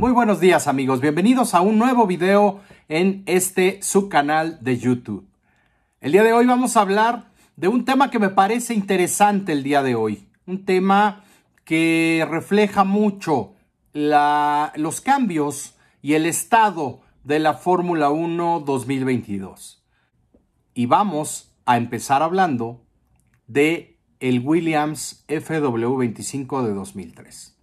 Muy buenos días amigos, bienvenidos a un nuevo video en este su canal de YouTube. El día de hoy vamos a hablar de un tema que me parece interesante el día de hoy, un tema que refleja mucho la, los cambios y el estado de la Fórmula 1 2022. Y vamos a empezar hablando de el Williams FW25 de 2003.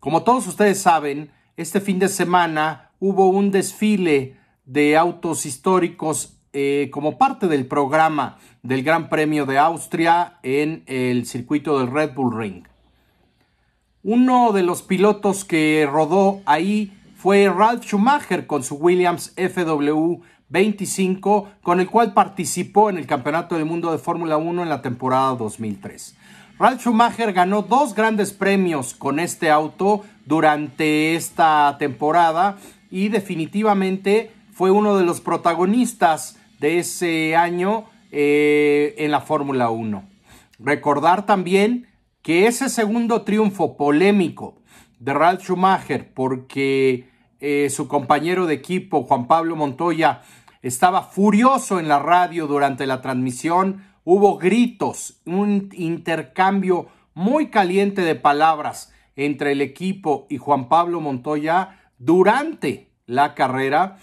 Como todos ustedes saben, este fin de semana hubo un desfile de autos históricos eh, como parte del programa del Gran Premio de Austria en el circuito del Red Bull Ring. Uno de los pilotos que rodó ahí fue Ralf Schumacher con su Williams FW25, con el cual participó en el Campeonato del Mundo de Fórmula 1 en la temporada 2003. Ralf Schumacher ganó dos grandes premios con este auto durante esta temporada y definitivamente fue uno de los protagonistas de ese año eh, en la Fórmula 1. Recordar también que ese segundo triunfo polémico de Ralf Schumacher porque eh, su compañero de equipo Juan Pablo Montoya estaba furioso en la radio durante la transmisión hubo gritos, un intercambio muy caliente de palabras entre el equipo y Juan Pablo Montoya durante la carrera,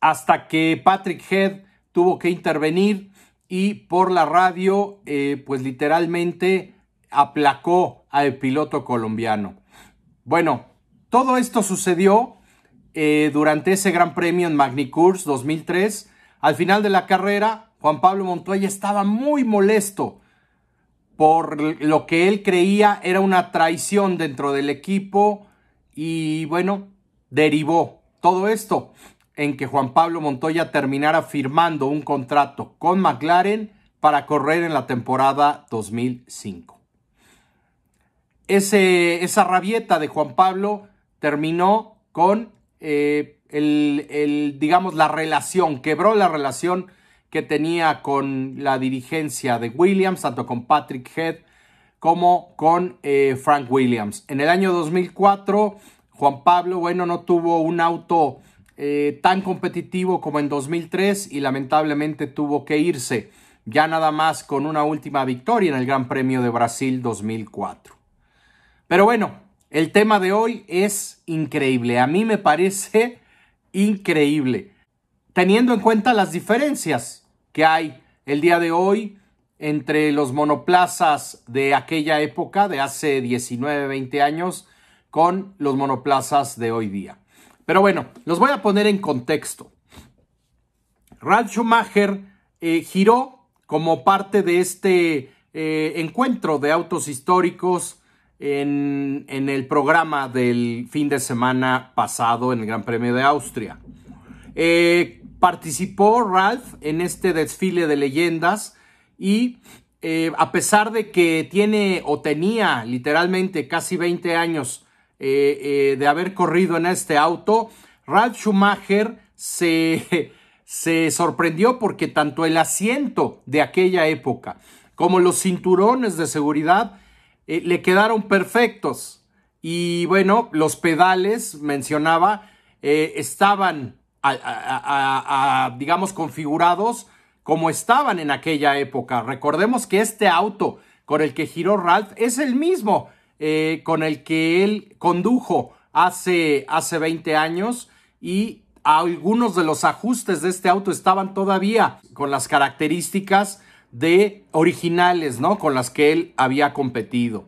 hasta que Patrick Head tuvo que intervenir y por la radio, eh, pues literalmente aplacó al piloto colombiano. Bueno, todo esto sucedió eh, durante ese Gran Premio en Magny-Cours 2003. Al final de la carrera, Juan Pablo Montoya estaba muy molesto por lo que él creía era una traición dentro del equipo y bueno, derivó todo esto en que Juan Pablo Montoya terminara firmando un contrato con McLaren para correr en la temporada 2005. Ese, esa rabieta de Juan Pablo terminó con eh, el, digamos, la relación, quebró la relación que tenía con la dirigencia de Williams, tanto con Patrick Head como con eh, Frank Williams. En el año 2004, Juan Pablo, bueno, no tuvo un auto eh, tan competitivo como en 2003 y lamentablemente tuvo que irse ya nada más con una última victoria en el Gran Premio de Brasil 2004. Pero bueno, el tema de hoy es increíble. A mí me parece increíble teniendo en cuenta las diferencias que hay el día de hoy entre los monoplazas de aquella época, de hace 19, 20 años, con los monoplazas de hoy día. Pero bueno, los voy a poner en contexto. Ralf Schumacher eh, giró como parte de este eh, encuentro de autos históricos en, el programa del fin de semana pasado en el Gran Premio de Austria. Eh, participó Ralph en este desfile de leyendas y eh, a pesar de que tiene o tenía literalmente casi 20 años eh, eh, de haber corrido en este auto, Ralph Schumacher se, se sorprendió porque tanto el asiento de aquella época como los cinturones de seguridad le quedaron perfectos. Y bueno, los pedales, mencionaba, estaban digamos, configurados como estaban en aquella época. Recordemos que este auto con el que giró Ralph es el mismo eh, con el que él condujo hace, hace 20 años y algunos de los ajustes de este auto estaban todavía con las características de originales, ¿no? Con las que él había competido.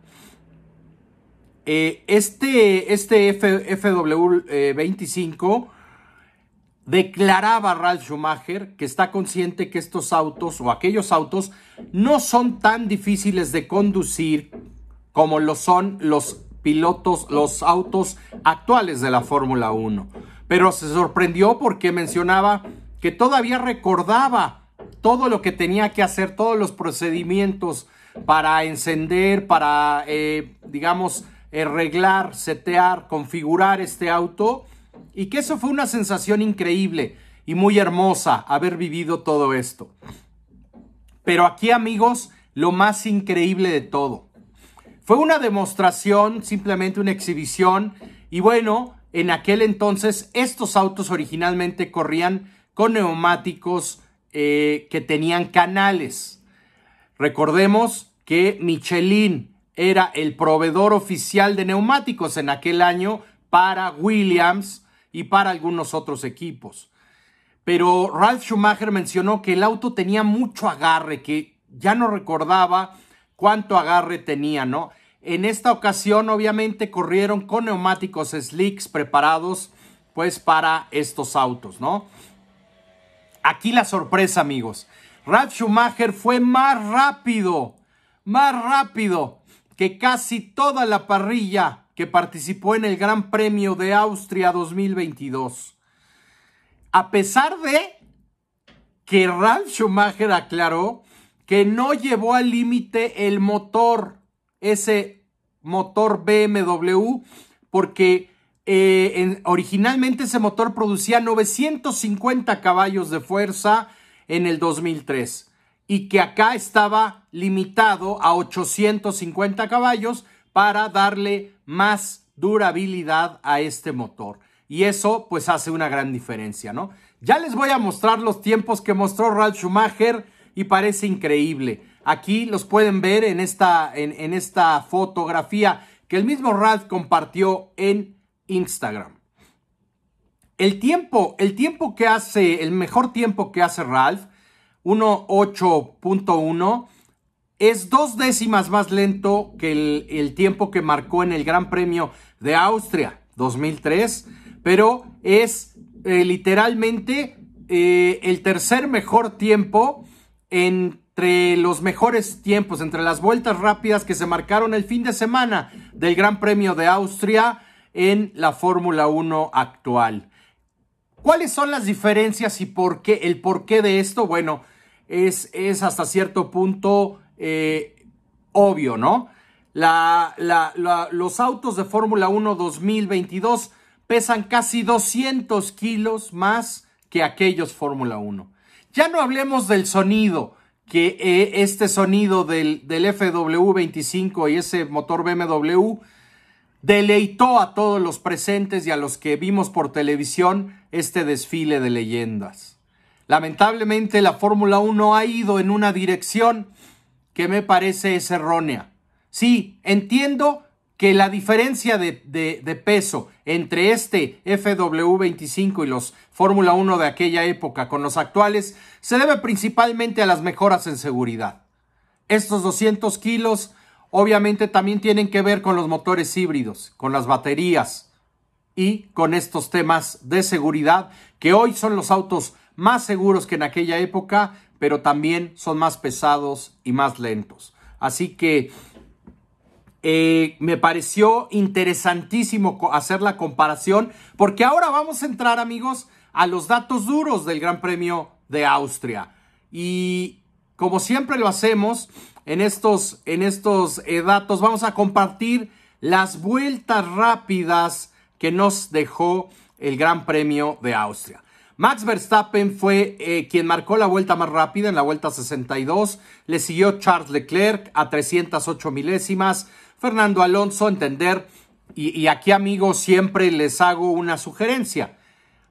Eh, este, este FW25 declaraba Ralf Schumacher que está consciente que estos autos o aquellos autos no son tan difíciles de conducir como lo son los pilotos, los autos actuales de la Fórmula 1. Pero se sorprendió porque mencionaba que todavía recordaba todo lo que tenía que hacer, todos los procedimientos para encender, para, eh, digamos, arreglar, setear, configurar este auto y que eso fue una sensación increíble y muy hermosa haber vivido todo esto. Pero aquí amigos, lo más increíble de todo. Fue una demostración, simplemente una exhibición Y bueno, en aquel entonces estos autos originalmente corrían con neumáticos eh, que tenían canales. Recordemos que Michelin era el proveedor oficial de neumáticos en aquel año para Williams y para algunos otros equipos. Pero Ralf Schumacher mencionó que el auto tenía mucho agarre, que ya no recordaba cuánto agarre tenía, ¿no? En esta ocasión, obviamente, corrieron con neumáticos slicks preparados, pues, para estos autos, ¿no? Aquí la sorpresa, amigos. Ralf Schumacher fue más rápido, más rápido que casi toda la parrilla que participó en el Gran Premio de Austria 2022. A pesar de que Ralf Schumacher aclaró que no llevó al límite el motor, ese motor BMW, porque eh, originalmente ese motor producía 950 caballos de fuerza en el 2003 y que acá estaba limitado a 850 caballos para darle más durabilidad a este motor. Y eso pues hace una gran diferencia, ¿no? Ya les voy a mostrar los tiempos que mostró Ralf Schumacher y parece increíble. Aquí los pueden ver en esta, en, esta fotografía que el mismo Ralph compartió en Instagram. El tiempo, el tiempo que hace, el mejor tiempo que hace Ralph, 1.8.1, es dos décimas más lento que el, tiempo que marcó en el Gran Premio de Austria 2003, pero es eh, literalmente eh, el tercer mejor tiempo entre los mejores tiempos, entre las vueltas rápidas que se marcaron el fin de semana del Gran Premio de Austria en la Fórmula 1 actual. ¿Cuáles son las diferencias y por qué? El porqué de esto, bueno, es, es hasta cierto punto eh, obvio, ¿no? los autos de Fórmula 1 2022 pesan casi 200 kilos más que aquellos Fórmula 1. Ya no hablemos del sonido, que eh, este sonido del, del FW25 y ese motor BMW deleitó a todos los presentes y a los que vimos por televisión este desfile de leyendas. Lamentablemente la Fórmula 1 ha ido en una dirección que me parece es errónea. Sí, entiendo que la diferencia de, peso entre este FW25 y los Fórmula 1 de aquella época con los actuales se debe principalmente a las mejoras en seguridad. Estos 200 kilos obviamente también tienen que ver con los motores híbridos, con las baterías y con estos temas de seguridad que hoy son los autos más seguros que en aquella época, pero también son más pesados y más lentos. Así que eh, me pareció interesantísimo hacer la comparación porque ahora vamos a entrar amigos a los datos duros del Gran Premio de Austria. Y como siempre lo hacemos en estos, en estos eh, datos, vamos a compartir las vueltas rápidas que nos dejó el Gran Premio de Austria. Max Verstappen fue eh, quien marcó la vuelta más rápida en la vuelta 62. Le siguió Charles Leclerc a 308 milésimas. Fernando Alonso, entender, y, aquí amigos siempre les hago una sugerencia.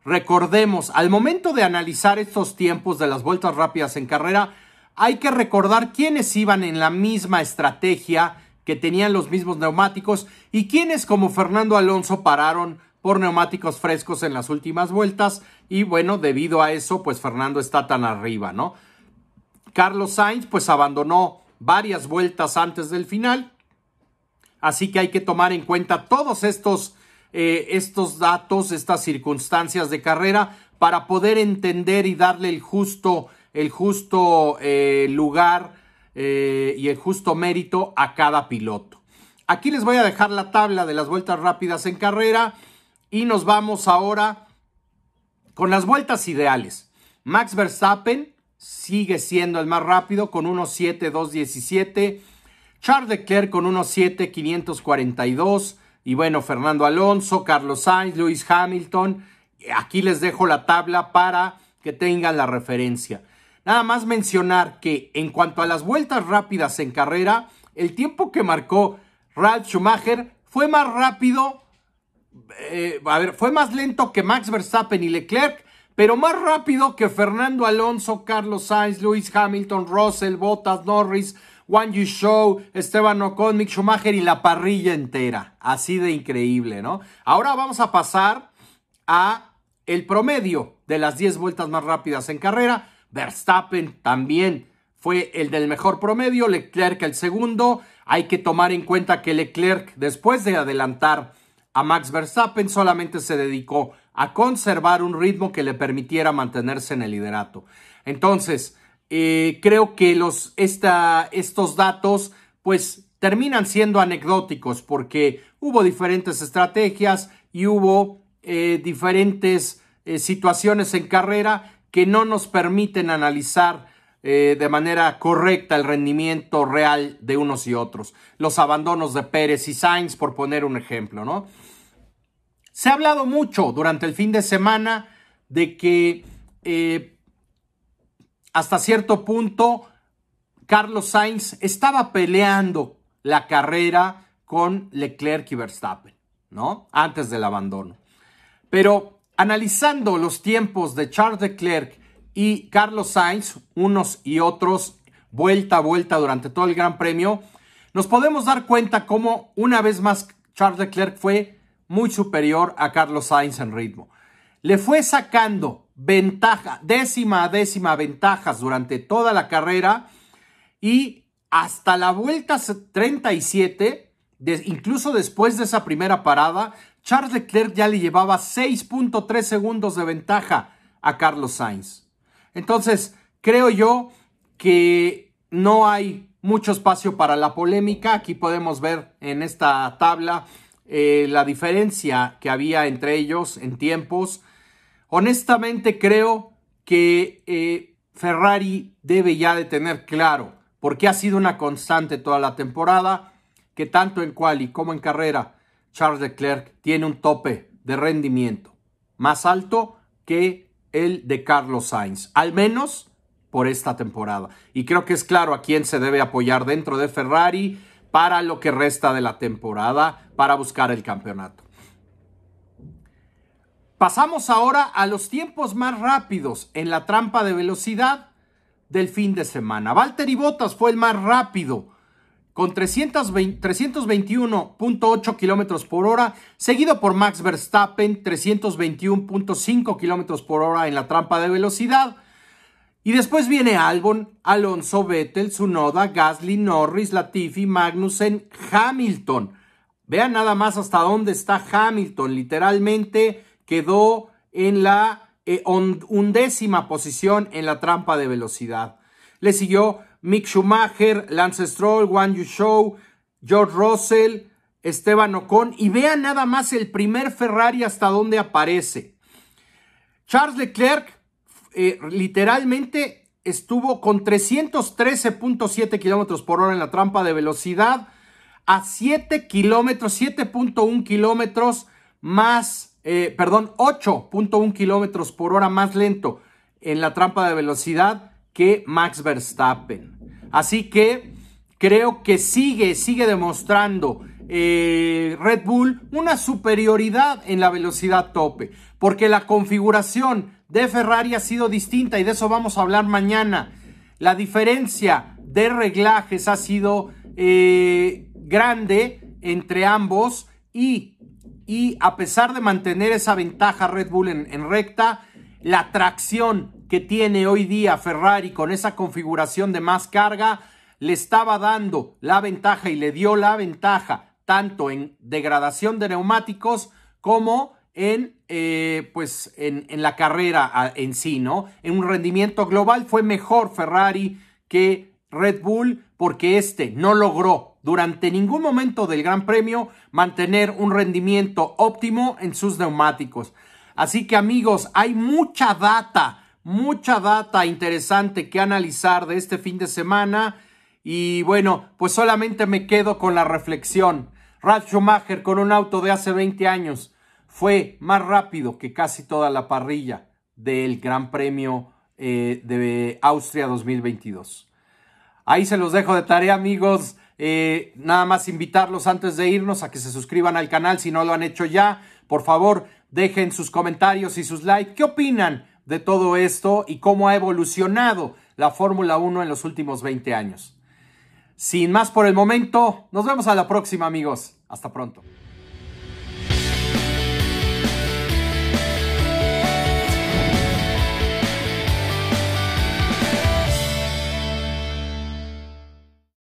Recordemos, al momento de analizar estos tiempos de las vueltas rápidas en carrera, hay que recordar quiénes iban en la misma estrategia, que tenían los mismos neumáticos y quiénes como Fernando Alonso pararon por neumáticos frescos en las últimas vueltas y bueno, debido a eso, pues Fernando está tan arriba, ¿no? Carlos Sainz pues abandonó varias vueltas antes del final Así que hay que tomar en cuenta todos estos, eh, estos datos, estas circunstancias de carrera para poder entender y darle el justo, el justo eh, lugar eh, y el justo mérito a cada piloto. Aquí les voy a dejar la tabla de las vueltas rápidas en carrera y nos vamos ahora con las vueltas ideales. Max Verstappen sigue siendo el más rápido con 1.7.217. Charles Leclerc con 1.7, 542. Y bueno, Fernando Alonso, Carlos Sainz, Lewis Hamilton. Aquí les dejo la tabla para que tengan la referencia. Nada más mencionar que en cuanto a las vueltas rápidas en carrera, el tiempo que marcó Ralf Schumacher fue más rápido eh, a ver, fue más lento que Max Verstappen y Leclerc, pero más rápido que Fernando Alonso, Carlos Sainz, Lewis Hamilton, Russell, Bottas, Norris, Juan Yu Show, Esteban Ocon, Mick Schumacher y la parrilla entera. Así de increíble, ¿no? Ahora vamos a pasar a el promedio de las 10 vueltas más rápidas en carrera. Verstappen también fue el del mejor promedio, Leclerc el segundo. Hay que tomar en cuenta que Leclerc, después de adelantar a Max Verstappen, solamente se dedicó a conservar un ritmo que le permitiera mantenerse en el liderato. Entonces, eh, creo que los, estos datos, pues, terminan siendo anecdóticos porque hubo diferentes estrategias y hubo eh, diferentes eh, situaciones en carrera que no nos permiten analizar de manera correcta el rendimiento real de unos y otros. Los abandonos de Pérez y Sainz, por poner un ejemplo, ¿no? Se ha hablado mucho durante el fin de semana de que eh, hasta cierto punto Carlos Sainz estaba peleando la carrera con Leclerc y Verstappen, ¿no? Antes del abandono. Pero analizando los tiempos de Charles Leclerc y Carlos Sainz, unos y otros, vuelta a vuelta durante todo el Gran Premio, nos podemos dar cuenta cómo una vez más Charles Leclerc fue muy superior a Carlos Sainz en ritmo. Le fue sacando ventaja, décima a décima ventajas durante toda la carrera y hasta la vuelta 37, incluso después de esa primera parada, Charles Leclerc ya le llevaba 6.3 segundos de ventaja a Carlos Sainz. Entonces, creo yo que no hay mucho espacio para la polémica. Aquí podemos ver en esta tabla eh, la diferencia que había entre ellos en tiempos. Honestamente creo que eh, Ferrari debe ya de tener claro, porque ha sido una constante toda la temporada, que tanto en quali como en carrera, Charles Leclerc tiene un tope de rendimiento más alto que el de Carlos Sainz, al menos por esta temporada. Y creo que es claro a quién se debe apoyar dentro de Ferrari para lo que resta de la temporada para buscar el campeonato. Pasamos ahora a los tiempos más rápidos en la trampa de velocidad del fin de semana. Valtteri Bottas fue el más rápido con 321.8 kilómetros por hora, seguido por Max Verstappen, 321.5 kilómetros por hora en la trampa de velocidad. Y después viene Albon, Alonso, Vettel, Zunoda, Gasly, Norris, Latifi, Magnussen, Hamilton. Vean nada más hasta dónde está Hamilton. Literalmente quedó en la eh, undécima posición en la trampa de velocidad. Le siguió Mick Schumacher, Lance Stroll, Juan Show, George Russell, Esteban Ocon. Y vean nada más el primer Ferrari hasta dónde aparece. Charles Leclerc eh, literalmente estuvo con 313.7 kilómetros por hora en la trampa de velocidad a 7 kilómetros, 7.1 kilómetros más, eh, perdón, 8.1 kilómetros por hora más lento en la trampa de velocidad que Max Verstappen. Así que creo que sigue, sigue demostrando eh, Red Bull una superioridad en la velocidad tope, porque la configuración de Ferrari ha sido distinta y de eso vamos a hablar mañana. La diferencia de reglajes ha sido eh, grande entre ambos y, y, a pesar de mantener esa ventaja Red Bull en, en recta, la tracción que tiene hoy día Ferrari con esa configuración de más carga le estaba dando la ventaja y le dio la ventaja tanto en degradación de neumáticos como en, eh, pues en, la carrera en sí, ¿no? En un rendimiento global fue mejor Ferrari que Red Bull porque este no logró durante ningún momento del Gran Premio mantener un rendimiento óptimo en sus neumáticos. Así que amigos, hay mucha data, mucha data interesante que analizar de este fin de semana. Y bueno, pues solamente me quedo con la reflexión. Ralf Schumacher con un auto de hace 20 años fue más rápido que casi toda la parrilla del Gran Premio eh, de Austria 2022. Ahí se los dejo de tarea, amigos. Eh, nada más invitarlos antes de irnos a que se suscriban al canal si no lo han hecho ya Por favor, dejen sus comentarios y sus likes. ¿Qué opinan de todo esto y cómo ha evolucionado la Fórmula 1 en los últimos 20 años? Sin más por el momento, nos vemos a la próxima amigos. Hasta pronto.